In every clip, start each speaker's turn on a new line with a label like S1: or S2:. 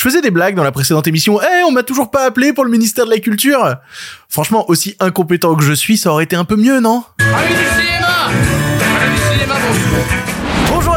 S1: Je faisais des blagues dans la précédente émission. Eh, on m'a toujours pas appelé pour le ministère de la Culture. Franchement, aussi incompétent que je suis, ça aurait été un peu mieux, non?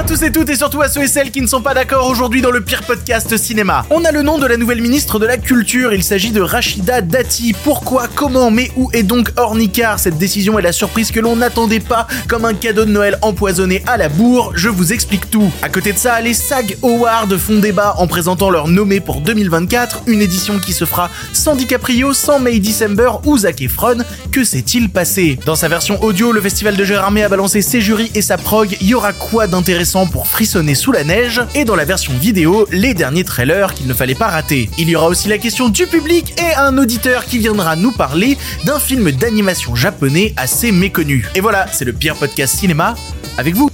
S1: À tous et toutes et surtout à ceux et celles qui ne sont pas d'accord aujourd'hui dans le pire podcast cinéma. On a le nom de la nouvelle ministre de la Culture, il s'agit de Rachida Dati. Pourquoi, comment, mais où est donc Ornicar? Cette décision est la surprise que l'on n'attendait pas, comme un cadeau de Noël empoisonné à la bourre, je vous explique tout. À côté de ça, les SAG Awards font débat en présentant leur nommé pour 2024, une édition qui se fera sans DiCaprio, sans May December ou Zac Efron. Que s'est-il passé? Dans sa version audio, le festival de Gérardmer a balancé ses jurys et sa prog, y aura quoi d'intéressant? Pour frissonner sous la neige, et dans la version vidéo, les derniers trailers qu'il ne fallait pas rater. Il y aura aussi la question du public et un auditeur qui viendra nous parler d'un film d'animation japonais assez méconnu. Et voilà, c'est le pire podcast cinéma avec vous.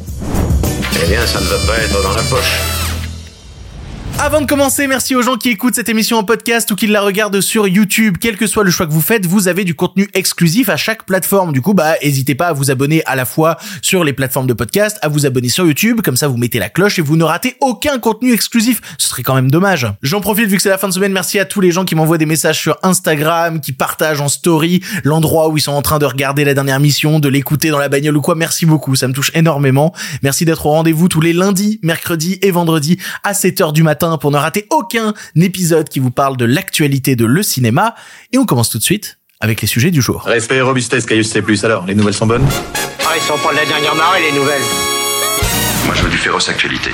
S2: Eh bien, ça ne va pas être dans la poche.
S1: Avant de commencer, merci aux gens qui écoutent cette émission en podcast ou qui la regardent sur YouTube. Quel que soit le choix que vous faites, vous avez du contenu exclusif à chaque plateforme. Du coup, bah, n'hésitez pas à vous abonner à la fois sur les plateformes de podcast, à vous abonner sur YouTube. Comme ça, vous mettez la cloche et vous ne ratez aucun contenu exclusif. Ce serait quand même dommage. J'en profite vu que c'est la fin de semaine. Merci à tous les gens qui m'envoient des messages sur Instagram, qui partagent en story l'endroit où ils sont en train de regarder la dernière mission, de l'écouter dans la bagnole ou quoi. Merci beaucoup. Ça me touche énormément. Merci d'être au rendez-vous tous les lundis, mercredis et vendredis à 7h du matin pour ne rater aucun épisode qui vous parle de l'actualité de le cinéma. Et on commence tout de suite avec les sujets du jour.
S2: Respect et robustesse, Caius C+. Alors, les nouvelles sont bonnes?
S3: Ah, ils sont pas de la dernière marée, les nouvelles.
S2: Moi, je veux du féroce actualité.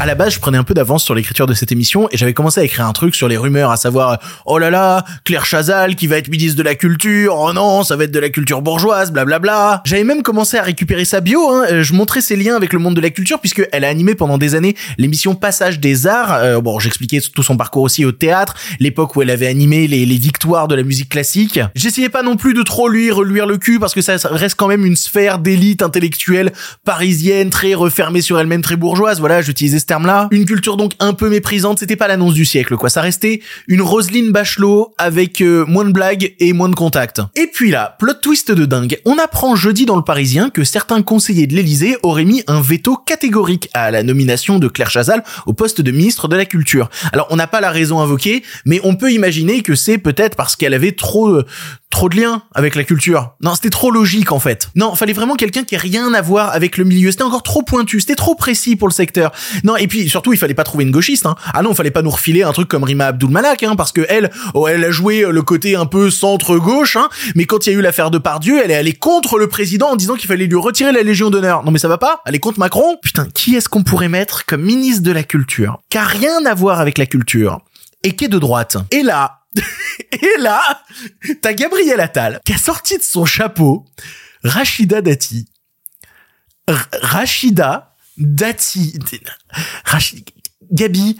S1: À la base, je prenais un peu d'avance sur l'écriture de cette émission et j'avais commencé à écrire un truc sur les rumeurs, à savoir oh là là, Claire Chazal qui va être ministre de la culture, oh non, ça va être de la culture bourgeoise, blablabla. J'avais même commencé à récupérer sa bio, hein. je montrais ses liens avec le monde de la culture puisque elle a animé pendant des années l'émission Passage des Arts. Euh, bon, j'expliquais tout son parcours aussi au théâtre, l'époque où elle avait animé les, victoires de la musique classique. J'essayais pas non plus de trop lui reluire le cul parce que ça reste quand même une sphère d'élite intellectuelle parisienne, très refermée sur elle-même, très bourgeoise. Voilà, j'utilisais terme-là. Une culture donc un peu méprisante, c'était pas l'annonce du siècle, quoi. Ça restait une Roselyne Bachelot avec euh, moins de blagues et moins de contacts. Et puis là, plot twist de dingue. On apprend jeudi dans le Parisien que certains conseillers de l'Élysée auraient mis un veto catégorique à la nomination de Claire Chazal au poste de ministre de la Culture. Alors, on n'a pas la raison invoquée, mais on peut imaginer que c'est peut-être parce qu'elle avait trop, euh, trop de liens avec la culture. Non, c'était trop logique en fait. Non, fallait vraiment quelqu'un qui ait rien à voir avec le milieu. C'était encore trop pointu, c'était trop précis pour le secteur. Non, et puis surtout, il fallait pas trouver une gauchiste. Hein. Ah non, il fallait pas nous refiler un truc comme Rima Abdul-Malak, hein, parce que elle, oh, elle a joué le côté un peu centre-gauche, hein, mais quand il y a eu l'affaire de Pardieu, elle est allée contre le président en disant qu'il fallait lui retirer la Légion d'honneur. Non mais ça va pas Elle est contre Macron Putain, qui est-ce qu'on pourrait mettre comme ministre de la Culture Qui a rien à voir avec la culture et qui est de droite? Et là, et là, t'as Gabriel Attal qui a sorti de son chapeau Rachida Dati. R- Rachida Dati. Rachid- Gabi,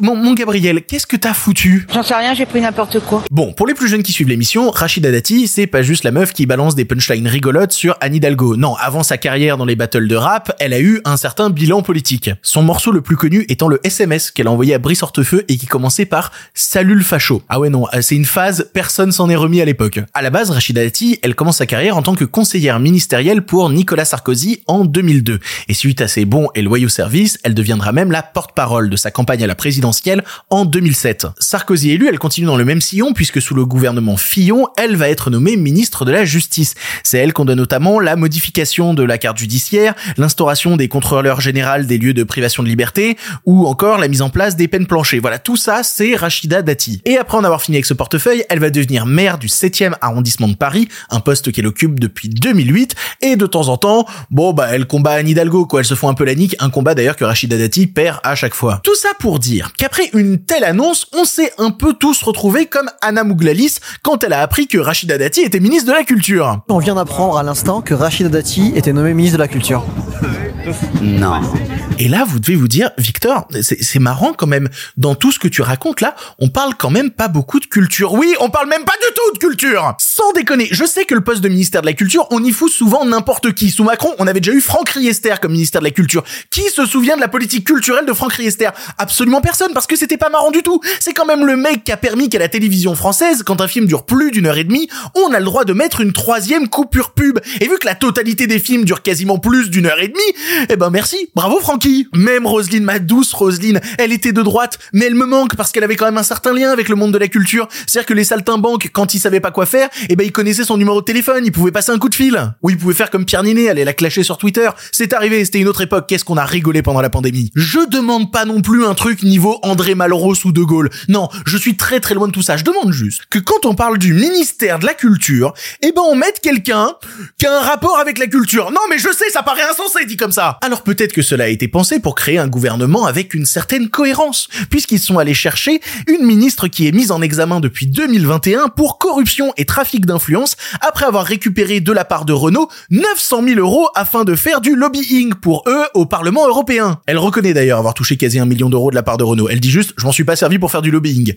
S1: mon, mon Gabriel, qu'est-ce que t'as foutu?
S4: J'en sais rien, j'ai pris n'importe quoi.
S1: Bon, pour les plus jeunes qui suivent l'émission, Rachida Dati, c'est pas juste la meuf qui balance des punchlines rigolotes sur Anne Hidalgo. Non, avant sa carrière dans les battles de rap, elle a eu un certain bilan politique. Son morceau le plus connu étant le SMS qu'elle a envoyé à Brice Hortefeux et qui commençait par Salut le facho. Ah ouais non, c'est une phase, personne s'en est remis à l'époque. À la base, Rachida Dati, elle commence sa carrière en tant que conseillère ministérielle pour Nicolas Sarkozy en 2002. Et suite à ses bons et loyaux services, elle deviendra même la porte-parole de sa campagne à la présidentielle en 2007. Sarkozy élu, elle continue dans le même sillon puisque sous le gouvernement Fillon, elle va être nommée ministre de la Justice. C'est elle qu'on donne notamment la modification de la carte judiciaire, l'instauration des contrôleurs généraux des lieux de privation de liberté ou encore la mise en place des peines planchées. Voilà, tout ça, c'est Rachida Dati. Et après en avoir fini avec ce portefeuille, elle va devenir maire du 7e arrondissement de Paris, un poste qu'elle occupe depuis 2008 et de temps en temps, bon bah elle combat Anne Hidalgo quoi, elle se font un peu la nique, un combat d'ailleurs que Rachida Dati perd à chaque fois. Tout ça pour dire qu'après une telle annonce, on s'est un peu tous retrouvés comme Anna Mouglalis quand elle a appris que Rachida Dati était ministre de la Culture.
S5: On vient d'apprendre à l'instant que Rachida Dati était nommée ministre de la Culture.
S6: Non.
S1: Et là, vous devez vous dire, Victor, c'est c'est marrant quand même, dans tout ce que tu racontes là, on parle quand même pas beaucoup de culture. Oui, on parle même pas du tout de culture Sans déconner, je sais que le poste de ministère de la Culture, on y fout souvent n'importe qui. Sous Macron, on avait déjà eu Franck Riester comme ministère de la Culture. Qui se souvient de la politique culturelle de Franck Riester? Absolument personne, parce que c'était pas marrant du tout. C'est quand même le mec qui a permis qu'à la télévision française, quand un film dure plus d'une heure et demie, on a le droit de mettre une troisième coupure pub. Et vu que la totalité des films dure quasiment plus d'une heure et demie, Eh ben merci, bravo Francky. Même Roselyne, ma douce Roselyne, elle était de droite, mais elle me manque parce qu'elle avait quand même un certain lien avec le monde de la culture. C'est-à-dire que les saltimbanques, quand ils savaient pas quoi faire, eh ben ils connaissaient son numéro de téléphone, ils pouvaient passer un coup de fil. Ou ils pouvaient faire comme Pierre Ninet, aller la clasher sur Twitter. C'est arrivé, c'était une autre époque. Qu'est-ce qu'on a rigolé pendant la pandémie? Je demande pas non plus un truc niveau André Malraux ou De Gaulle. Non, je suis très très loin de tout ça. Je demande juste que quand on parle du ministère de la culture, eh ben on mette quelqu'un qui a un rapport avec la culture. Non mais je sais, ça paraît insensé dit comme ça. Alors peut-être que cela a été pensé pour créer un gouvernement avec une certaine cohérence, puisqu'ils sont allés chercher une ministre qui est mise en examen depuis 2021 pour corruption et trafic d'influence après avoir récupéré de la part de Renault 900 000 euros afin de faire du lobbying pour eux au Parlement européen. Elle reconnaît d'ailleurs avoir touché quasi un million d'euros de la part de Renault. Elle dit juste, je m'en suis pas servi pour faire du lobbying.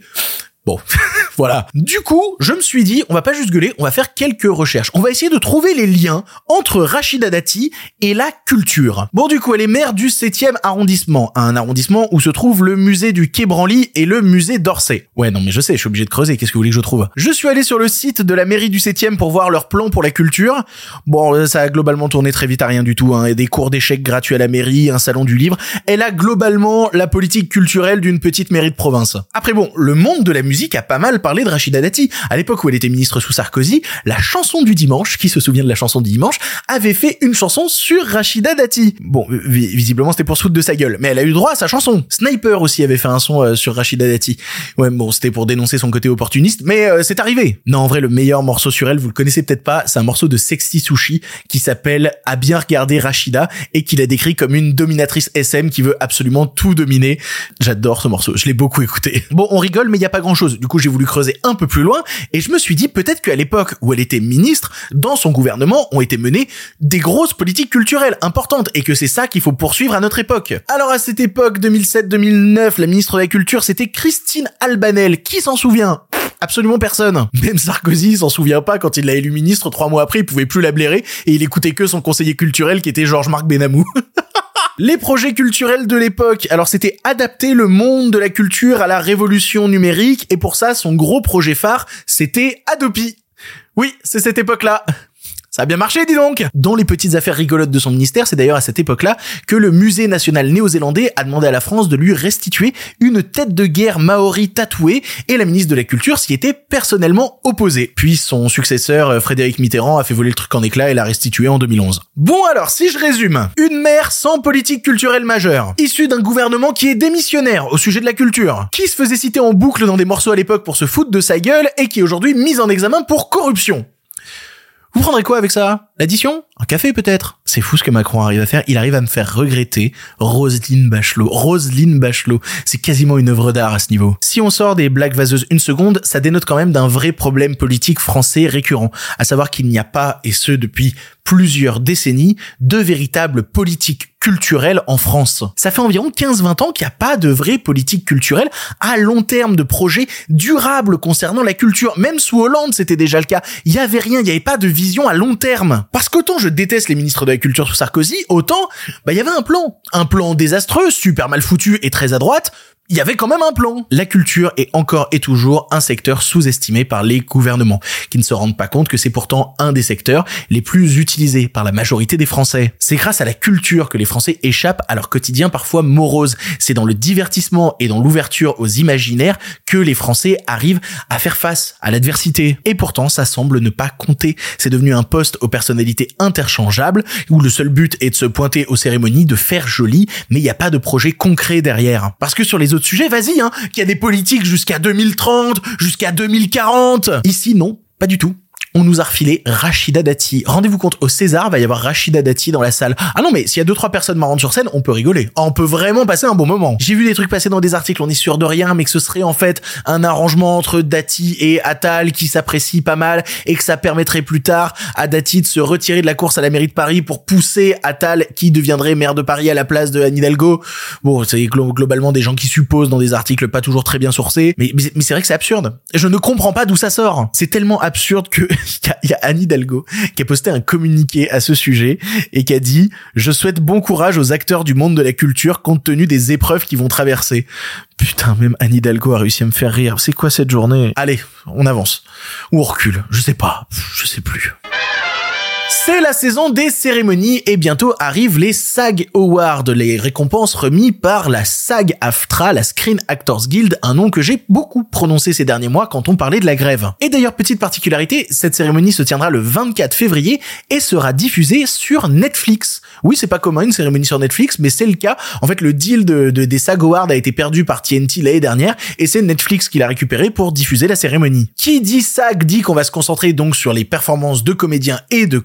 S1: Bon, voilà. Du coup, je me suis dit, on va pas juste gueuler, on va faire quelques recherches. On va essayer de trouver les liens entre Rachida Dati et la culture. Bon, du coup, elle est maire du 7e arrondissement, un arrondissement où se trouve le musée du Quai Branly et le musée d'Orsay. Ouais, non, mais je sais, je suis obligé de creuser, qu'est-ce que vous voulez que je trouve? Je suis allé sur le site de la mairie du 7e pour voir leur plan pour la culture. Bon, euh, ça a globalement tourné très vite à rien du tout, hein. Des cours d'échecs gratuits à la mairie, un salon du livre. Elle a globalement la politique culturelle d'une petite mairie de province. Après bon, le monde de la musique a pas mal parlé de Rachida Dati. À l'époque où elle était ministre sous Sarkozy, la chanson du dimanche, qui se souvient de la chanson du dimanche, avait fait une chanson sur Rachida Dati. Bon, vi- visiblement c'était pour se de sa gueule, mais elle a eu droit à sa chanson. Sniper aussi avait fait un son euh, sur Rachida Dati. Ouais, bon, c'était pour dénoncer son côté opportuniste, mais euh, c'est arrivé. Non, en vrai, le meilleur morceau sur elle, vous le connaissez peut-être pas, c'est un morceau de Sexy Sushi qui s'appelle À bien regarder Rachida et qu'il a décrit comme une dominatrice SM qui veut absolument tout dominer. J'adore ce morceau, je l'ai beaucoup écouté. Bon, on rigole, mais il y a pas grand-chose. Du coup, j'ai voulu creuser un peu plus loin et je me suis dit peut-être qu'à l'époque où elle était ministre, dans son gouvernement ont été menées des grosses politiques culturelles importantes et que c'est ça qu'il faut poursuivre à notre époque. Alors à cette époque, 2007-2009, la ministre de la Culture, c'était Christine Albanel. Qui s'en souvient? Absolument personne. Même Sarkozy s'en souvient pas quand il l'a élu ministre trois mois après, il pouvait plus la blairer et il écoutait que son conseiller culturel qui était Georges-Marc Benamou. Les projets culturels de l'époque, alors c'était adapter le monde de la culture à la révolution numérique, et pour ça, son gros projet phare, c'était Adopi. Oui, c'est cette époque-là. Ça a bien marché, dis donc Dans les petites affaires rigolotes de son ministère, c'est d'ailleurs à cette époque-là que le musée national néo-zélandais a demandé à la France de lui restituer une tête de guerre maori tatouée, et la ministre de la Culture s'y était personnellement opposée. Puis son successeur, euh, Frédéric Mitterrand, a fait voler le truc en éclats et l'a restitué en 2011. Bon alors, si je résume, une maire sans politique culturelle majeure, issue d'un gouvernement qui est démissionnaire au sujet de la culture, qui se faisait citer en boucle dans des morceaux à l'époque pour se foutre de sa gueule, et qui est aujourd'hui mise en examen pour corruption. Vous prendrez quoi avec ça? L'addition? Un café peut-être? C'est fou ce que Macron arrive à faire. Il arrive à me faire regretter Roselyne Bachelot. Roselyne Bachelot. C'est quasiment une œuvre d'art à ce niveau. Si on sort des blagues vaseuses une seconde, ça dénote quand même d'un vrai problème politique français récurrent. À savoir qu'il n'y a pas, et ce depuis plusieurs décennies, de véritables politiques culturelles en France. Ça fait environ 15-20 ans qu'il n'y a pas de vraie politique culturelle à long terme de projets durables concernant la culture. Même sous Hollande, c'était déjà le cas. Il y avait rien, il n'y avait pas de vision à long terme. Parce qu'autant je déteste les ministres de la culture sous Sarkozy, autant, bah, il y avait un plan. Un plan désastreux, super mal foutu et très à droite, il y avait quand même un plan. La culture est encore et toujours un secteur sous-estimé par les gouvernements, qui ne se rendent pas compte que c'est pourtant un des secteurs les plus utilisés par la majorité des Français. C'est grâce à la culture que les Français échappent à leur quotidien parfois morose. C'est dans le divertissement et dans l'ouverture aux imaginaires que les Français arrivent à faire face à l'adversité. Et pourtant, ça semble ne pas compter. C'est devenu un poste aux personnalités interchangeables, où le seul but est de se pointer aux cérémonies, de faire joli, mais il n'y a pas de projet concret derrière. Parce que sur les autres sujets, vas-y, hein, qu'il y a des politiques jusqu'à 2030, jusqu'à 2040. Ici, non, pas du tout. On nous a refilé Rachida Dati. Rendez-vous compte, au César, va y avoir Rachida Dati dans la salle. Ah non, mais s'il y a deux, trois personnes marrantes sur scène, on peut rigoler. Ah, On peut vraiment passer un bon moment. J'ai vu des trucs passer dans des articles, on est sûr de rien, mais que ce serait en fait un arrangement entre Dati et Attal qui s'apprécie pas mal et que ça permettrait plus tard à Dati de se retirer de la course à la mairie de Paris pour pousser Attal qui deviendrait maire de Paris à la place de Anne Hidalgo. Bon, c'est glo- globalement des gens qui supposent dans des articles pas toujours très bien sourcés, mais, mais c'est vrai que c'est absurde. Je ne comprends pas d'où ça sort. C'est tellement absurde que il y a, Anne Hidalgo qui a posté un communiqué à ce sujet et qui a dit je souhaite bon courage aux acteurs du monde de la culture compte tenu des épreuves qu'ils vont traverser. Putain, même Anne Hidalgo a réussi à me faire rire. C'est quoi cette journée? Allez, on avance. Ou on recule. Je sais pas. C'est la saison des cérémonies et bientôt arrivent les SAG Awards, les récompenses remises par la SAG-AFTRA, la Screen Actors Guild, un nom que j'ai beaucoup prononcé ces derniers mois quand on parlait de la grève. Et d'ailleurs, petite particularité, cette cérémonie se tiendra le 24 février et sera diffusée sur Netflix. Oui, c'est pas commun une cérémonie sur Netflix, mais c'est le cas. En fait, le deal de, de- des SAG Awards a été perdu par TNT l'année dernière et c'est Netflix qui l'a récupéré pour diffuser la cérémonie. Qui dit SAG dit qu'on va se concentrer donc sur les performances de comédiens et de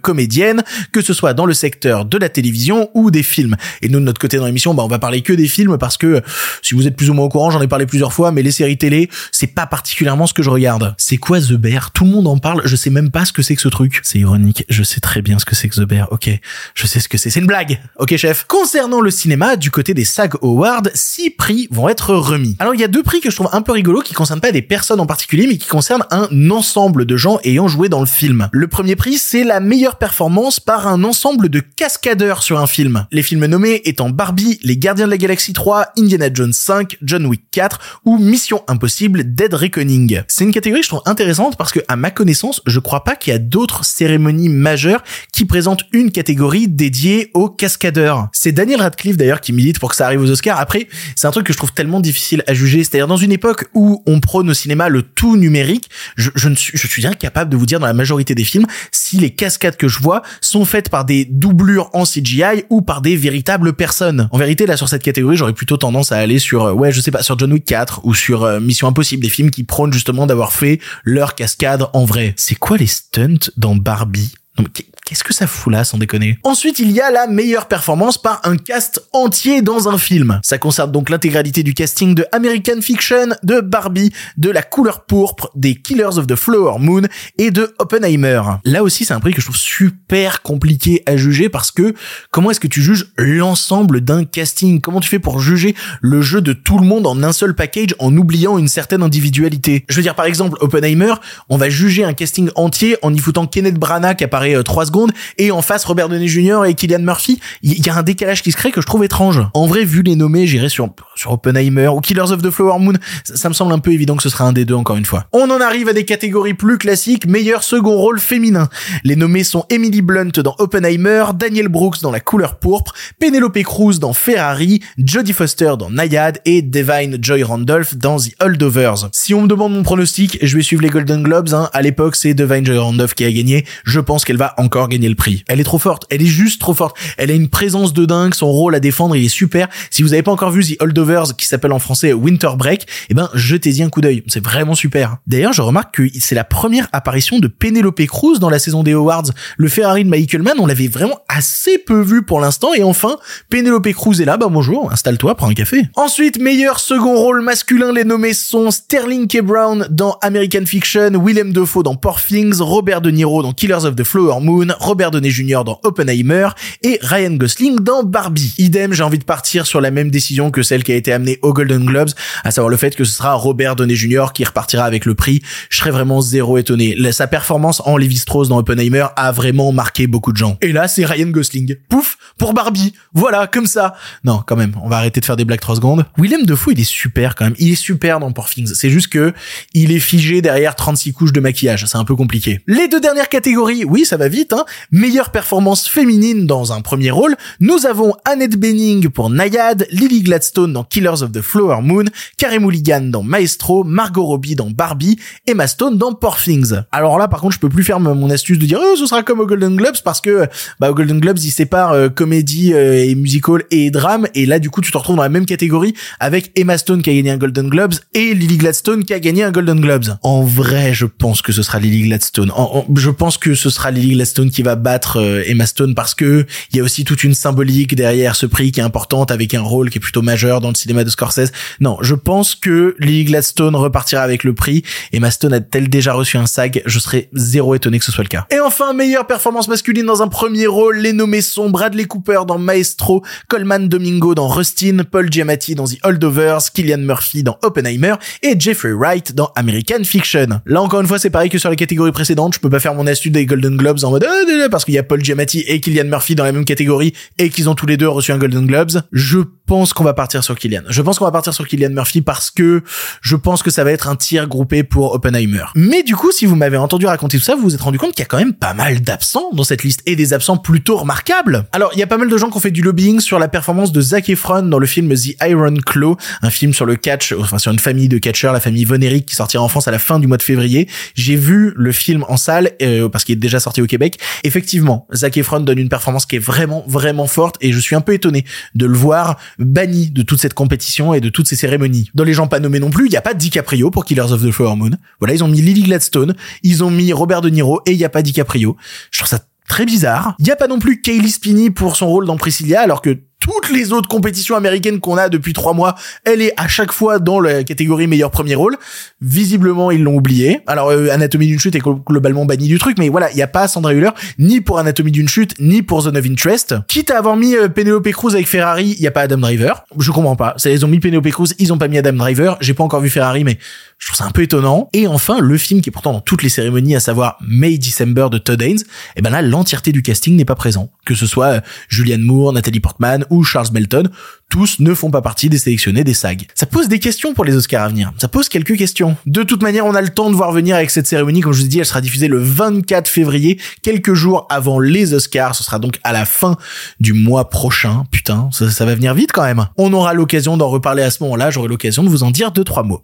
S1: que ce soit dans le secteur de la télévision ou des films. Et nous, de notre côté dans l'émission, bah, on va parler que des films parce que, si vous êtes plus ou moins au courant, j'en ai parlé plusieurs fois, mais les séries télé, c'est pas particulièrement ce que je regarde. C'est quoi The Bear? Tout le monde en parle, je sais même pas ce que c'est que ce truc. C'est ironique, je sais très bien ce que c'est que The Bear, ok. Je sais ce que c'est, c'est une blague. Ok chef. Concernant le cinéma, du côté des SAG Awards, six prix vont être remis. Alors il y a deux prix que je trouve un peu rigolos qui concernent pas des personnes en particulier, mais qui concernent un ensemble de gens ayant joué dans le film. Le premier prix, c'est la meilleure performance par un ensemble de cascadeurs sur un film. Les films nommés étant Barbie, Les Gardiens de la Galaxie 3, Indiana Jones 5, John Wick 4 ou Mission Impossible Dead Reckoning. C'est une catégorie que je trouve intéressante parce que, à ma connaissance, je crois pas qu'il y a d'autres cérémonies majeures qui présentent une catégorie dédiée aux cascadeurs. C'est Daniel Radcliffe d'ailleurs qui milite pour que ça arrive aux Oscars. Après, c'est un truc que je trouve tellement difficile à juger. C'est-à-dire dans une époque où on prône au cinéma le tout numérique, je, ne suis, je suis incapable de vous dire dans la majorité des films si les cascades que je sont faites par des doublures en CGI ou par des véritables personnes. En vérité, là sur cette catégorie, j'aurais plutôt tendance à aller sur, euh, ouais, je sais pas, sur John Wick 4 ou sur euh, Mission Impossible, des films qui prônent justement d'avoir fait leur cascade en vrai. C'est quoi les stunts dans Barbie? Non, mais qu'est- Qu'est-ce que ça fout là, sans déconner? Ensuite, il y a la meilleure performance par un cast entier dans un film. Ça concerne donc l'intégralité du casting de American Fiction, de Barbie, de La Couleur Pourpre, des Killers of the Flower Moon et de Oppenheimer. Là aussi, c'est un prix que je trouve super compliqué à juger parce que comment est-ce que tu juges l'ensemble d'un casting? Comment tu fais pour juger le jeu de tout le monde en un seul package en oubliant une certaine individualité? Je veux dire, par exemple, Oppenheimer, on va juger un casting entier en y foutant Kenneth Branagh qui apparaît 3 secondes et en face Robert Downey Jr. et Killian Murphy. Il y a un décalage qui se crée que je trouve étrange. En vrai, vu les nommés, j'irai sur, sur Oppenheimer ou Killers of the Flower Moon. Ça, me semble un peu évident que ce sera un des deux encore une fois. On en arrive à des catégories plus classiques. Meilleur second rôle féminin. Les nommés sont Emily Blunt dans Oppenheimer, Daniel Brooks dans La Couleur Pourpre, Penelope Cruz dans Ferrari, Jodie Foster dans Nayad et Devine Joy Randolph dans The Holdovers. Si on me demande mon pronostic, je vais suivre les Golden Globes. Hein. À l'époque, c'est Devine Joy Randolph qui a gagné. Je pense qu'elle va encore gagner le prix. Elle est trop forte. Elle est juste trop forte. Elle a une présence de dingue. Son rôle à défendre, il est super. Si vous avez pas encore vu The Holdovers, qui s'appelle en français Winter Break, eh ben, jetez-y un coup d'œil. C'est vraiment super. D'ailleurs, je remarque que c'est la première apparition de Penelope Cruz dans la saison des Awards. Le Ferrari de Michael Mann, on l'avait vraiment assez peu vu pour l'instant. Et enfin, Penelope Cruz est là. Bah, bonjour. Installe-toi, prends un café. Ensuite, meilleur second rôle masculin, les nommés sont Sterling K. Brown dans American Fiction, Willem Dafoe dans Poor Things, Robert De Niro dans Killers of the Flower Moon, Robert Downey Jr. dans Oppenheimer et Ryan Gosling dans Barbie. Idem, j'ai envie de partir sur la même décision que celle qui a été amenée aux Golden Globes, à savoir le fait que ce sera Robert Downey Jr. qui repartira avec le prix. Je serais vraiment zéro étonné. Sa performance en Levi Strauss dans Oppenheimer a vraiment marqué beaucoup de gens. Et là, c'est Ryan Gosling. Pouf, pour Barbie. Voilà, comme ça. Non, quand même, on va arrêter de faire des blagues 3 secondes. Willem Dafoe, il est super quand même. Il est super dans Poor Things. C'est juste que il est figé derrière 36 couches de maquillage. C'est un peu compliqué. Les deux dernières catégories, oui, ça va vite, hein. Meilleure performance féminine dans un premier rôle. Nous avons Annette Bening pour Nayad, Lily Gladstone dans Killers of the Flower Moon, Carey Mulligan dans Maestro, Margot Robbie dans Barbie, Emma Stone dans Poor Things. Alors là, par contre, je peux plus faire mon astuce de dire, oh, ce sera comme aux Golden Globes parce que, bah, aux Golden Globes, ils séparent euh, comédie euh, et musical et drame. Et là, du coup, tu te retrouves dans la même catégorie avec Emma Stone qui a gagné un Golden Globes et Lily Gladstone qui a gagné un Golden Globes. En vrai, je pense que ce sera Lily Gladstone. Je pense que ce sera Lily Gladstone qui va battre euh, Emma Stone parce que il y a aussi toute une symbolique derrière ce prix qui est importante avec un rôle qui est plutôt majeur dans le cinéma de Scorsese. Non, je pense que Lily Gladstone repartira avec le prix. Emma Stone a-t-elle déjà reçu un SAG? Je serais zéro étonné que ce soit le cas. Et enfin, meilleure performance masculine dans un premier rôle. Les nommés sont Bradley Cooper dans Maestro, Coleman Domingo dans Rustin, Paul Giamatti dans The Holdovers, Killian Murphy dans Oppenheimer et Jeffrey Wright dans American Fiction. Là encore une fois, c'est pareil que sur la catégorie précédente. Je peux pas faire mon astuce des Golden Globes en mode ah, ah, ah, parce qu'il y a Paul Giamatti et Killian Murphy dans la même catégorie et qu'ils ont tous les deux reçu un Golden Globes. Je pense qu'on va partir sur Je pense qu'on va partir sur Killian Murphy parce que je pense que ça va être un tir groupé pour Oppenheimer. Mais du coup, si vous m'avez entendu raconter tout ça, vous vous êtes rendu compte qu'il y a quand même pas mal d'absents dans cette liste et des absents plutôt remarquables. Alors, il y a pas mal de gens qui ont fait du lobbying sur la performance de Zac Efron dans le film The Iron Claw, un film sur le catch, enfin sur une famille de catcheurs, la famille Von Erich qui sortira en France à la fin du mois de février. J'ai vu le film en salle euh, parce qu'il est déjà sorti au Québec. Effectivement, Zac Efron donne une performance qui est vraiment vraiment forte et je suis un peu étonné de le voir banni de toute cette compétition et de toutes ces cérémonies. Dans les gens pas nommés non plus, il y a pas DiCaprio pour Killers of the Flower Moon. Voilà, ils ont mis Lily Gladstone, ils ont mis Robert De Niro et il y a pas DiCaprio. Je trouve ça très bizarre. Il y a pas non plus Kaylee Spinney pour son rôle dans Priscilla alors que toutes les autres compétitions américaines qu'on a depuis trois mois, elle est à chaque fois dans la catégorie meilleur premier rôle. Visiblement, ils l'ont oublié. Alors, euh, Anatomie d'une chute est globalement banni du truc, mais voilà, il n'y a pas Sandra Hüller, ni pour Anatomie d'une chute, ni pour Zone of Interest. Quitte à avoir mis euh, Penelope Cruz avec Ferrari, il n'y a pas Adam Driver. Je comprends pas. Ils ont mis Penelope Cruz, ils ont pas mis Adam Driver. J'ai pas encore vu Ferrari, mais je trouve ça un peu étonnant. Et enfin, le film qui est pourtant dans toutes les cérémonies, à savoir May December de Todd Haynes, eh ben là, l'entièreté du casting n'est pas présent. Que ce soit euh, Julianne Moore, Natalie Portman ou Charles Melton, tous ne font pas partie des sélectionnés des SAG. Ça pose des questions pour les Oscars à venir. Ça pose quelques questions. De toute manière, on a le temps de voir venir avec cette cérémonie. Comme je vous ai dit, elle sera diffusée le 24 février, quelques jours avant les Oscars. Ce sera donc à la fin du mois prochain. Putain, ça, ça va venir vite quand même. On aura l'occasion d'en reparler à ce moment-là. J'aurai l'occasion de vous en dire deux, trois mots.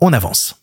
S1: On avance.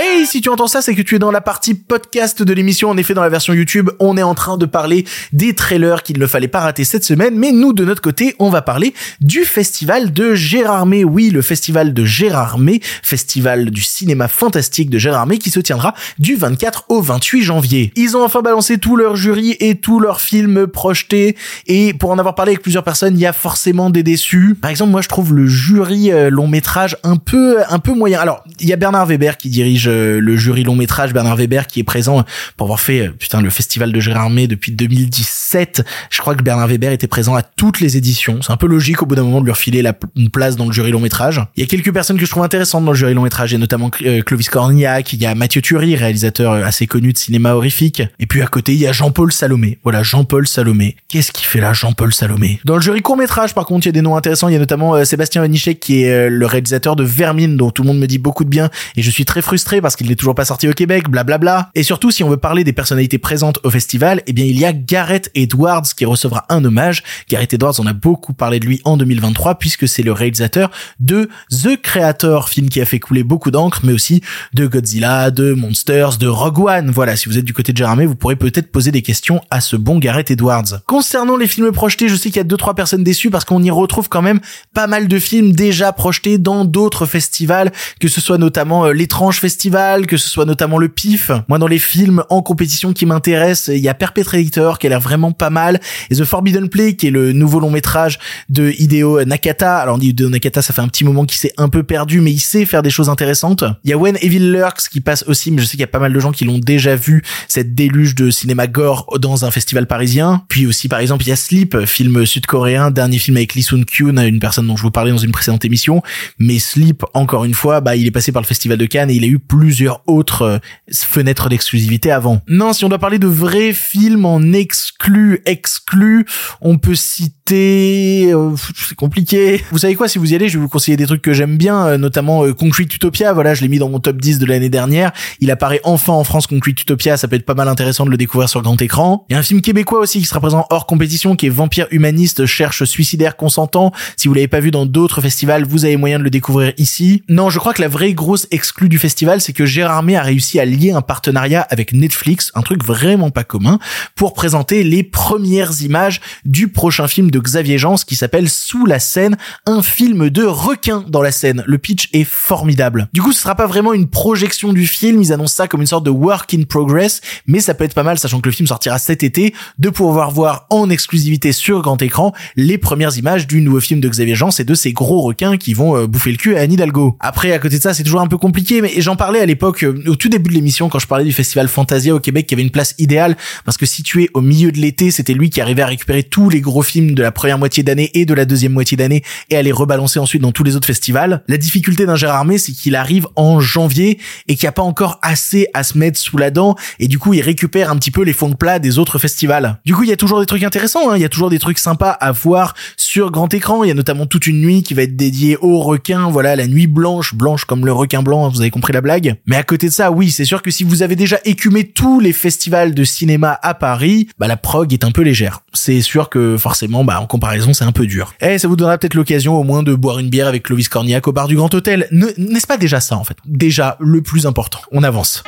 S1: Et si tu entends ça, c'est que tu es dans la partie podcast de l'émission. En effet, dans la version YouTube, on est en train de parler des trailers qu'il ne fallait pas rater cette semaine. Mais nous, de notre côté, on va parler du festival de Gérardmer. Oui, le festival de Gérardmer, festival du cinéma fantastique de Gérardmer qui se tiendra du 24 au 28 janvier. Ils ont enfin balancé tout leur jury et tous leurs films projetés. Et pour en avoir parlé avec plusieurs personnes, il y a forcément des déçus. Par exemple, moi, je trouve le jury euh, long métrage un peu, un peu moyen. Alors, il y a Bernard Weber qui dirige euh, le jury long métrage Bernard Weber qui est présent pour avoir fait euh, putain le festival de Gérardmer depuis 2017. Je crois que Bernard Weber était présent à toutes les éditions. C'est un peu logique au bout d'un moment de lui refiler la, une place dans le jury long métrage. Il y a quelques personnes que je trouve intéressantes dans le jury long métrage, et notamment euh, Clovis Cornillac, il y a Mathieu Thury, réalisateur assez connu de cinéma horrifique. Et puis à côté, il y a Jean-Paul Salomé. Voilà, Jean-Paul Salomé. Qu'est-ce qu'il fait là, Jean-Paul Salomé? Dans le jury court métrage, par contre, il y a des noms intéressants. Il y a notamment Sébastien Onichek qui est le réalisateur de Vermine, dont tout le monde me dit beaucoup de bien. Et je suis très frustré parce qu'il n'est toujours pas sorti au Québec, blablabla. Et surtout, si on veut parler des personnalités présentes au festival, eh bien, il y a Gareth Edwards qui recevra un hommage. Gareth Edwards, on a beaucoup parlé de lui en 2023 puisque c'est le réalisateur de The Creator, film qui a fait couler beaucoup d'encre, mais aussi de Godzilla, de Monsters, de Rogue One. Voilà, si vous êtes du côté de Jérémy, vous pourrez peut-être poser des questions à ce bon Gareth Edwards. Concernant les films projetés, je sais qu'il y a deux trois personnes déçues parce qu'on y retrouve quand même pas mal de films déjà projetés dans d'autres festivals, que ce soit notamment euh, l'étrange festival, que ce soit notamment le PIF. Moi, dans les films en compétition qui m'intéressent, il y a Perpetrator qui a l'air vraiment pas mal et The Forbidden Play qui est le nouveau long métrage de Hideo Nakata. Alors, Hideo Nakata, ça fait un petit moment qu'il s'est un peu perdu, mais il sait faire des choses intéressantes. Il y a When Evil Lurks qui passe aussi, mais je sais qu'il y a pas mal de gens qui l'ont déjà vu, cette déluge de cinéma gore dans un festival parisien. Puis aussi, par exemple, il y a Sleep, film sud-coréen, dernier film avec Lee Sun-kyun, une personne dont je vous parlais dans une précédente émission. Mais Sleep, encore une fois, bah, il est passé par le festival de Cannes et il a eu plusieurs autres euh, fenêtres d'exclusivité avant. Non, si on doit parler de vrais films en exclu, exclu, on peut citer, euh, c'est compliqué. Vous savez quoi, si vous y allez, je vais vous conseiller des trucs que j'aime bien, euh, notamment euh, Concrete Utopia. Voilà, je l'ai mis dans mon top 10 de l'année dernière. Il apparaît enfin en France, Concrete Utopia. Ça peut être pas mal intéressant de le découvrir sur grand écran. Il y a un film québécois aussi qui sera présent hors compétition, qui est Vampire humaniste cherche suicidaire consentant. Si vous l'avez pas vu dans d'autres festivals, vous avez moyen de le découvrir ici. Non, je crois que la vraie grosse exclue du festival, c'est que Gérard May a réussi à lier un partenariat avec Netflix, un truc vraiment pas commun, pour présenter les premières images du prochain film de Xavier Jans qui s'appelle Sous la scène, un film de requin dans la scène. Le pitch est formidable. Du coup, ce sera pas vraiment une projection du film, ils annoncent ça comme une sorte de work in progress, mais ça peut être pas mal, sachant que le film sortira cet été, de pouvoir voir en exclusivité sur grand écran les premières images du nouveau film de Xavier Jans et de ces gros requins qui vont euh, bouffer le cul à Anne Hidalgo. Après, à côté de ça, c'est toujours un peu compliqué, mais j'en parlais à l'époque, euh, au tout début de l'émission, quand je parlais du festival Fantasia au Québec, qui avait une place idéale, parce que situé au milieu de l'été, c'était lui qui arrivait à récupérer tous les gros films de la première moitié d'année et de la deuxième moitié d'année et à les rebalancer ensuite dans tous les autres festivals. La difficulté d'un Gérard May, c'est qu'il arrive en janvier et qu'il n'y a pas encore assez à se mettre sous la dent et du coup il récupère un petit peu les fonds de plat des autres festivals. Du coup il y a toujours des trucs intéressants, hein. il y a toujours des trucs sympas à voir sur grand écran. Il y a notamment toute une nuit qui va être dédiée aux requins, voilà la nuit blanche, blanche comme le requin blanc, hein, vous avez compris la blague. Mais à côté de ça, oui, c'est sûr que si vous avez déjà écumé tous les festivals de cinéma à Paris, bah la prog est un peu légère. C'est sûr que forcément, bah en comparaison, c'est un peu dur. Eh, ça vous donnera peut-être l'occasion au moins de boire une bière avec Clovis Cornillac au bar du Grand Hôtel. Ne- N'est-ce pas déjà ça en fait? Déjà le plus important. On avance.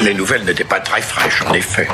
S2: Les nouvelles n'étaient pas très fraîches, en effet.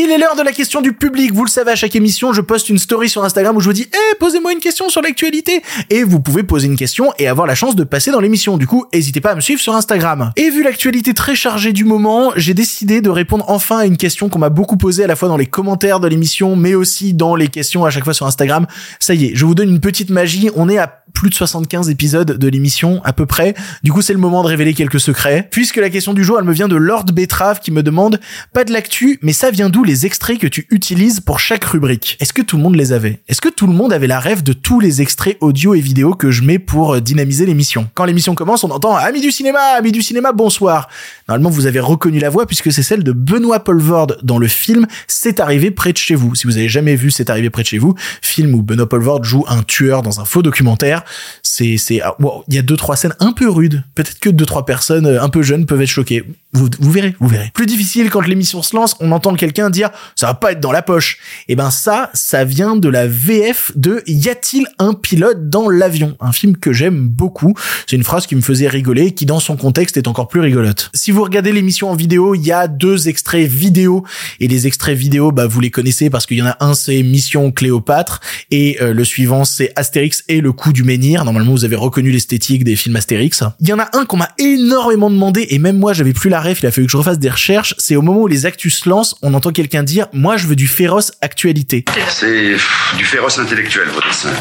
S1: Il est l'heure de la question du public. Vous le savez, à chaque émission, je poste une story sur Instagram où je vous dis, eh, posez-moi une question sur l'actualité. Et vous pouvez poser une question et avoir la chance de passer dans l'émission. Du coup, n'hésitez pas à me suivre sur Instagram. Et vu l'actualité très chargée du moment, j'ai décidé de répondre enfin à une question qu'on m'a beaucoup posée à la fois dans les commentaires de l'émission, mais aussi dans les questions à chaque fois sur Instagram. Ça y est, je vous donne une petite magie. On est à plus de 75 épisodes de l'émission, à peu près. Du coup, c'est le moment de révéler quelques secrets. Puisque la question du jour, elle me vient de Lord Betrave qui me demande, pas de l'actu, mais ça vient d'où les extraits que tu utilises pour chaque rubrique? Est-ce que tout le monde les avait? Est-ce que tout le monde avait la rêve de tous les extraits audio et vidéo que je mets pour euh, dynamiser l'émission? Quand l'émission commence, on entend Amis du cinéma, amis du cinéma, bonsoir. Normalement, vous avez reconnu la voix puisque c'est celle de Benoît Polvord dans le film C'est arrivé près de chez vous. Si vous avez jamais vu C'est arrivé près de chez vous, film où Benoît Polvord joue un tueur dans un faux documentaire. C'est, c'est, ah, il y a deux, trois scènes un peu rudes. Peut-être que deux, trois personnes euh, un peu jeunes peuvent être choquées. Vous, verrez, vous verrez. Plus difficile quand l'émission se lance, on entend quelqu'un dire ça va pas être dans la poche. Et ben ça, ça vient de la VF de Y a-t-il un pilote dans l'avion? Un film que j'aime beaucoup. C'est une phrase qui me faisait rigoler et qui dans son contexte est encore plus rigolote. Si vous regardez l'émission en vidéo, il y a deux extraits vidéo et les extraits vidéo, bah vous les connaissez parce qu'il y en a un c'est Mission Cléopâtre et euh, le suivant c'est Astérix et le coup du menhir. Normalement vous avez reconnu l'esthétique des films Astérix. Il y en a un qu'on m'a énormément demandé et même moi j'avais plus la ref, il a fallu que je refasse des recherches. C'est au moment où les actus se lancent, on entend quelqu'un dire moi je veux du féroce actualité.
S2: C'est du féroce intellectuel, vos dessins.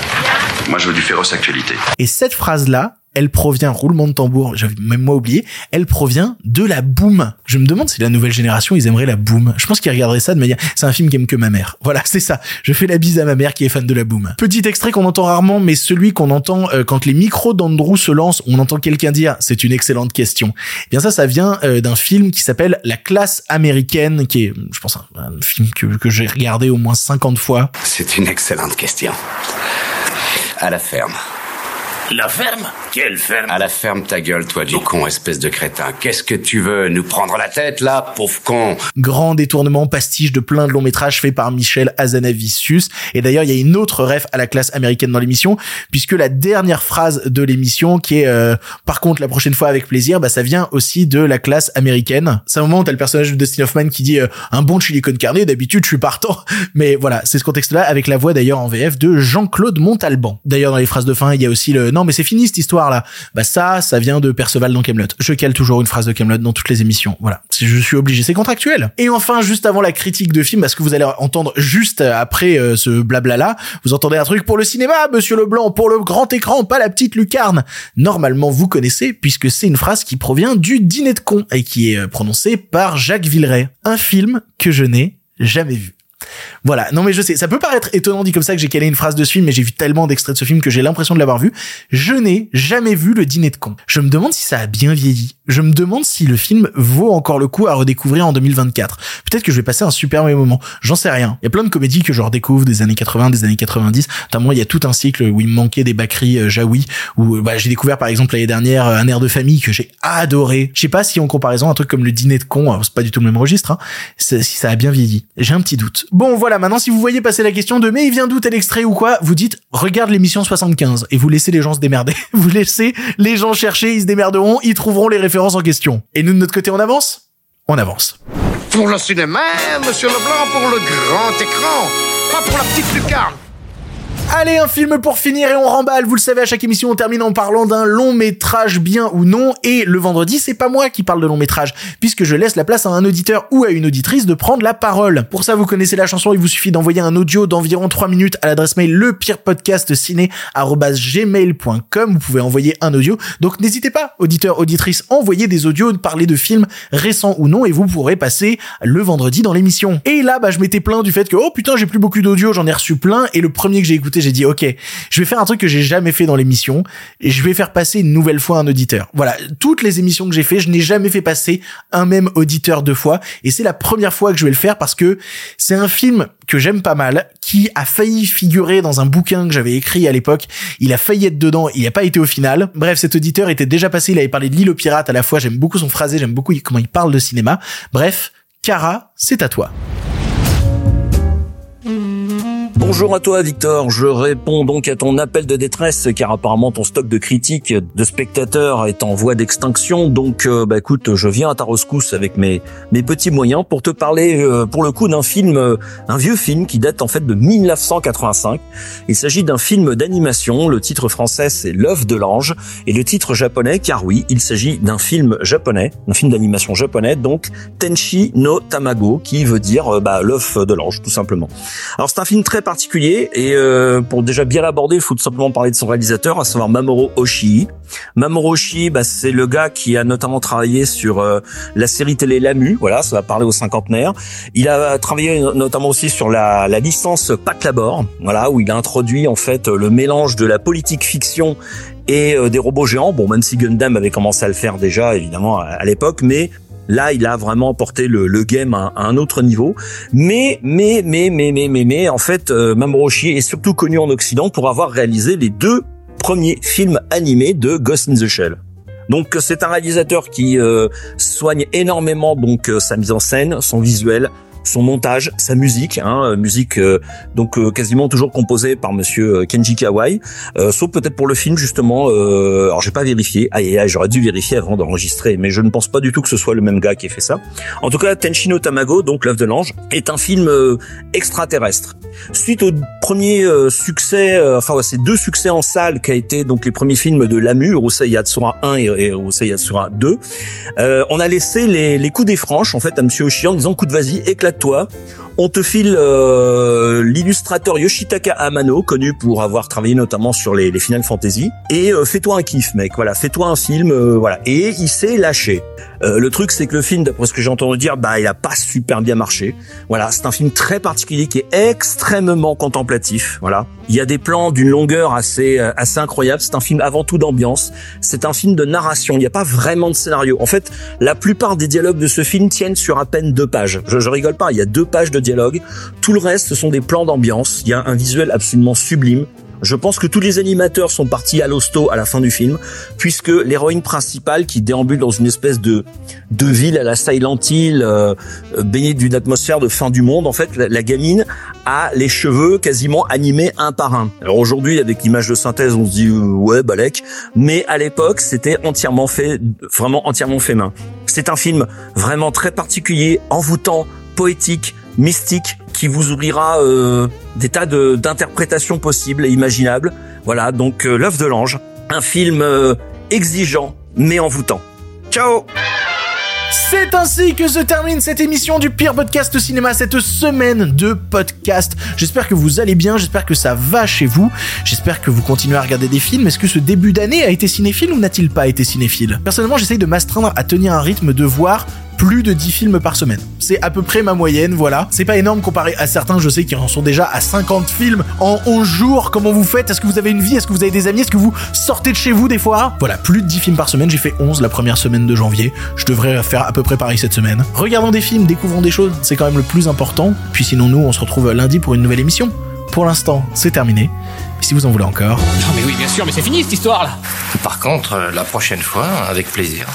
S2: Moi, je veux du féroce actualité.
S1: Et cette phrase-là, elle provient, roulement de tambour, j'avais même moi oublié, elle provient de la boom. Je me demande si la nouvelle génération, ils aimeraient la boom. Je pense qu'ils regarderaient ça de manière, c'est un film qu'aime que ma mère. Voilà, c'est ça. Je fais la bise à ma mère qui est fan de la boom. Petit extrait qu'on entend rarement, mais celui qu'on entend euh, quand les micros d'Andrew se lancent, on entend quelqu'un dire, c'est une excellente question. Eh bien ça, ça vient euh, d'un film qui s'appelle La classe américaine, qui est, je pense, un, un film que, que j'ai regardé au moins 50 fois.
S6: C'est une excellente question. À la ferme.
S7: La ferme? Quelle ferme
S6: À la ferme ta gueule, toi, du con, espèce de crétin. Qu'est-ce que tu veux Nous prendre la tête, là, pauvre con?
S1: Grand détournement pastiche de plein de longs métrages faits par Michel Hazanavicius. Et d'ailleurs, il y a une autre ref à la classe américaine dans l'émission, puisque la dernière phrase de l'émission, qui est euh, par contre la prochaine fois avec plaisir, bah ça vient aussi de la classe américaine. C'est un moment où t'as le personnage de Dustin Hoffman qui dit euh, un bon chili con carne, d'habitude je suis partant. Mais voilà, c'est ce contexte-là, avec la voix d'ailleurs en VF de Jean-Claude Montalban. D'ailleurs, dans les phrases de fin, il y a aussi le non mais c'est fini cette histoire Bah ça, ça vient de Perceval dans Camelot. Je cale toujours une phrase de Camelot dans toutes les émissions. Voilà, je suis obligé, c'est contractuel. Et enfin, juste avant la critique de film, parce que vous allez entendre juste après euh, ce blabla là, vous entendez un truc pour le cinéma, Monsieur Leblanc, pour le grand écran, pas la petite lucarne. Normalement, vous connaissez puisque c'est une phrase qui provient du Dîner de con et qui est euh, prononcée par Jacques Villeray. Un film que je n'ai jamais vu. Voilà. Non, mais je sais, ça peut paraître étonnant dit comme ça que j'ai calé une phrase de ce film, mais j'ai vu tellement d'extraits de ce film que j'ai l'impression de l'avoir vu. Je n'ai jamais vu le dîner de con. Je me demande si ça a bien vieilli. Je me demande si le film vaut encore le coup à redécouvrir en 2024. Peut-être que je vais passer un super mauvais moment. J'en sais rien. Il y a plein de comédies que je redécouvre des années 80, des années 90. Notamment, il y a tout un cycle où il me manquait des Bakri euh, Jaoui, où bah, j'ai découvert par exemple l'année dernière euh, un air de famille que j'ai adoré. Je sais pas si en comparaison un truc comme le dîner de con, alors, c'est pas du tout le même registre, hein, si ça a bien vieilli. J'ai un petit doute. Bon voilà, maintenant si vous voyez passer la question de mais il vient d'où tel extrait ou quoi, vous dites regarde l'émission 75 et vous laissez les gens se démerder. Vous laissez les gens chercher, ils se démerderont, ils trouveront les références en question. Et nous de notre côté on avance? On avance.
S7: Pour le cinéma, monsieur Leblanc, pour le grand écran, pas pour la petite lucarne.
S1: Allez, un film pour finir et on remballe. Vous le savez, à chaque émission, on termine en parlant d'un long métrage, bien ou non. Et le vendredi, c'est pas moi qui parle de long métrage, puisque je laisse la place à un auditeur ou à une auditrice de prendre la parole. Pour ça, vous connaissez la chanson, il vous suffit d'envoyer un audio d'environ 3 minutes à l'adresse mail le pire podcast ciné@gmail.com. Vous pouvez envoyer un audio. Donc n'hésitez pas, auditeur, auditrice, envoyez des audios, parler de films récents ou non, et vous pourrez passer le vendredi dans l'émission. Et là, bah, je m'étais plaint du fait que, oh putain, j'ai plus beaucoup d'audio, j'en ai reçu plein, et le premier que j'ai écouté, j'ai dit, ok, je vais faire un truc que j'ai jamais fait dans l'émission, et je vais faire passer une nouvelle fois un auditeur. Voilà, toutes les émissions que j'ai fait, je n'ai jamais fait passer un même auditeur deux fois, et c'est la première fois que je vais le faire parce que c'est un film que j'aime pas mal, qui a failli figurer dans un bouquin que j'avais écrit à l'époque. Il a failli être dedans, il n'a pas été au final. Bref, cet auditeur était déjà passé, il avait parlé de l'île aux pirates à la fois, j'aime beaucoup son phrasé, j'aime beaucoup comment il parle de cinéma. Bref, Cara, c'est à toi.
S4: Bonjour à toi Victor, je réponds donc à ton appel de détresse car apparemment ton stock de critiques de spectateurs est en voie d'extinction. Donc euh, bah écoute je viens à ta rescousse avec mes mes petits moyens pour te parler euh, pour le coup d'un film euh, un vieux film qui date en fait de 1985. Il s'agit d'un film d'animation, le titre français c'est L'œuf de l'ange. Et le titre japonais car oui, il s'agit d'un film japonais, un film d'animation japonais. Donc Tenshi no Tamago qui veut dire bah l'œuf de l'ange tout simplement. Alors c'est un film très particulier et euh, pour déjà bien l'aborder, il faut tout simplement parler de son réalisateur, à savoir Mamoru Oshii. Mamoru Oshii, bah, c'est le gars qui a notamment travaillé sur euh, la série télé Lamu, voilà, ça va parler aux cinquantenaires. Il a travaillé notamment aussi sur la, la licence Pat Labor, voilà, où il a introduit en fait le mélange de la politique fiction et euh, des robots géants. Bon, même si Gundam avait commencé à le faire déjà, évidemment, à, à l'époque, mais Là, il a vraiment porté le, le game à, à, un autre niveau. Mais, mais, mais, mais, mais, mais, mais, en fait, euh, Mamoru Oshii est surtout connu en Occident pour avoir réalisé les deux premiers films animés de Ghost in the Shell. Donc c'est un réalisateur qui euh, soigne énormément donc euh, sa mise en scène, son visuel, son montage, sa musique, hein, musique euh, donc euh, quasiment toujours composée par Monsieur euh, Kenji Kawai, sauf peut-être pour le film justement. alors j'ai pas vérifié, aïe aïe, j'aurais dû vérifier avant d'enregistrer, mais je ne pense pas du tout que ce soit le même gars qui ait fait ça. En tout cas, Tenshino Tamago, donc l'œuf de l'ange, est un film extraterrestre. Suite au premier succès, enfin ouais, c'est deux succès en salle qui a été donc les premiers films de Lamu, Urusei Yatsura 1 et, et Yatsura 2, on a laissé les, les coups des franches en fait à Monsieur Oshii en disant coup de vas-y, toi. On te file euh, l'illustrateur Yoshitaka Amano, connu pour avoir travaillé notamment sur les, les Final Fantasy. Et euh, fais-toi un kiff, mec. Voilà, fais-toi un film. Euh, voilà. Et il s'est lâché. Euh, le truc, c'est que le film, d'après ce que j'ai entendu dire, bah, il a pas super bien marché. Voilà, c'est un film très particulier qui est extrêmement contemplatif. Voilà, il y a des plans d'une longueur assez euh, assez incroyable. C'est un film avant tout d'ambiance. C'est un film de narration. Il n'y a pas vraiment de scénario. En fait, la plupart des dialogues de ce film tiennent sur à peine deux pages. Je, je rigole pas. Il y a deux pages de dialogue. Tout le reste, ce sont des plans d'ambiance. Il y a un visuel absolument sublime. Je pense que tous les animateurs sont partis à l'hosto à la fin du film, puisque l'héroïne principale qui déambule dans une espèce de de ville à la Silent Hill, euh, baignée d'une atmosphère de fin du monde, en fait, la, la, gamine a les cheveux quasiment animés un par un. Alors aujourd'hui, avec l'image de synthèse, on se dit euh, ouais, balèque, mais à l'époque, c'était entièrement fait, vraiment entièrement fait main. C'est un film vraiment très particulier, envoûtant, poétique, mystique qui vous ouvrira euh, des tas d'interprétations possibles et imaginables. Voilà, donc euh, L'œuf de l'ange, un film euh, exigeant mais envoûtant. Ciao
S1: c'est ainsi que se termine cette émission du pire podcast cinéma, cette semaine de podcast. J'espère que vous allez bien, j'espère que ça va chez vous, j'espère que vous continuez à regarder des films. Est-ce que ce début d'année a été cinéphile ou n'a-t-il pas été cinéphile? Personnellement, j'essaye de m'astreindre à tenir un rythme de voir plus de 10 films par semaine. C'est à peu près ma moyenne, voilà. C'est pas énorme comparé à certains, je sais, qui en sont déjà à 50 films en 11 jours. Comment vous faites? Est-ce que vous avez une vie? Est-ce que vous avez des amis? Est-ce que vous sortez de chez vous des fois? Voilà, plus de 10 films par semaine. J'ai fait 11 la première semaine de janvier. Je devrais faire à peu près pareil cette semaine. Regardons des films, découvrons des choses, c'est quand même le plus important. Puis sinon, nous, on se retrouve lundi pour une nouvelle émission. Pour l'instant, c'est terminé. Si vous en voulez encore.
S7: Non mais oui, bien sûr, mais c'est fini cette histoire là. Par contre, la prochaine fois, avec plaisir.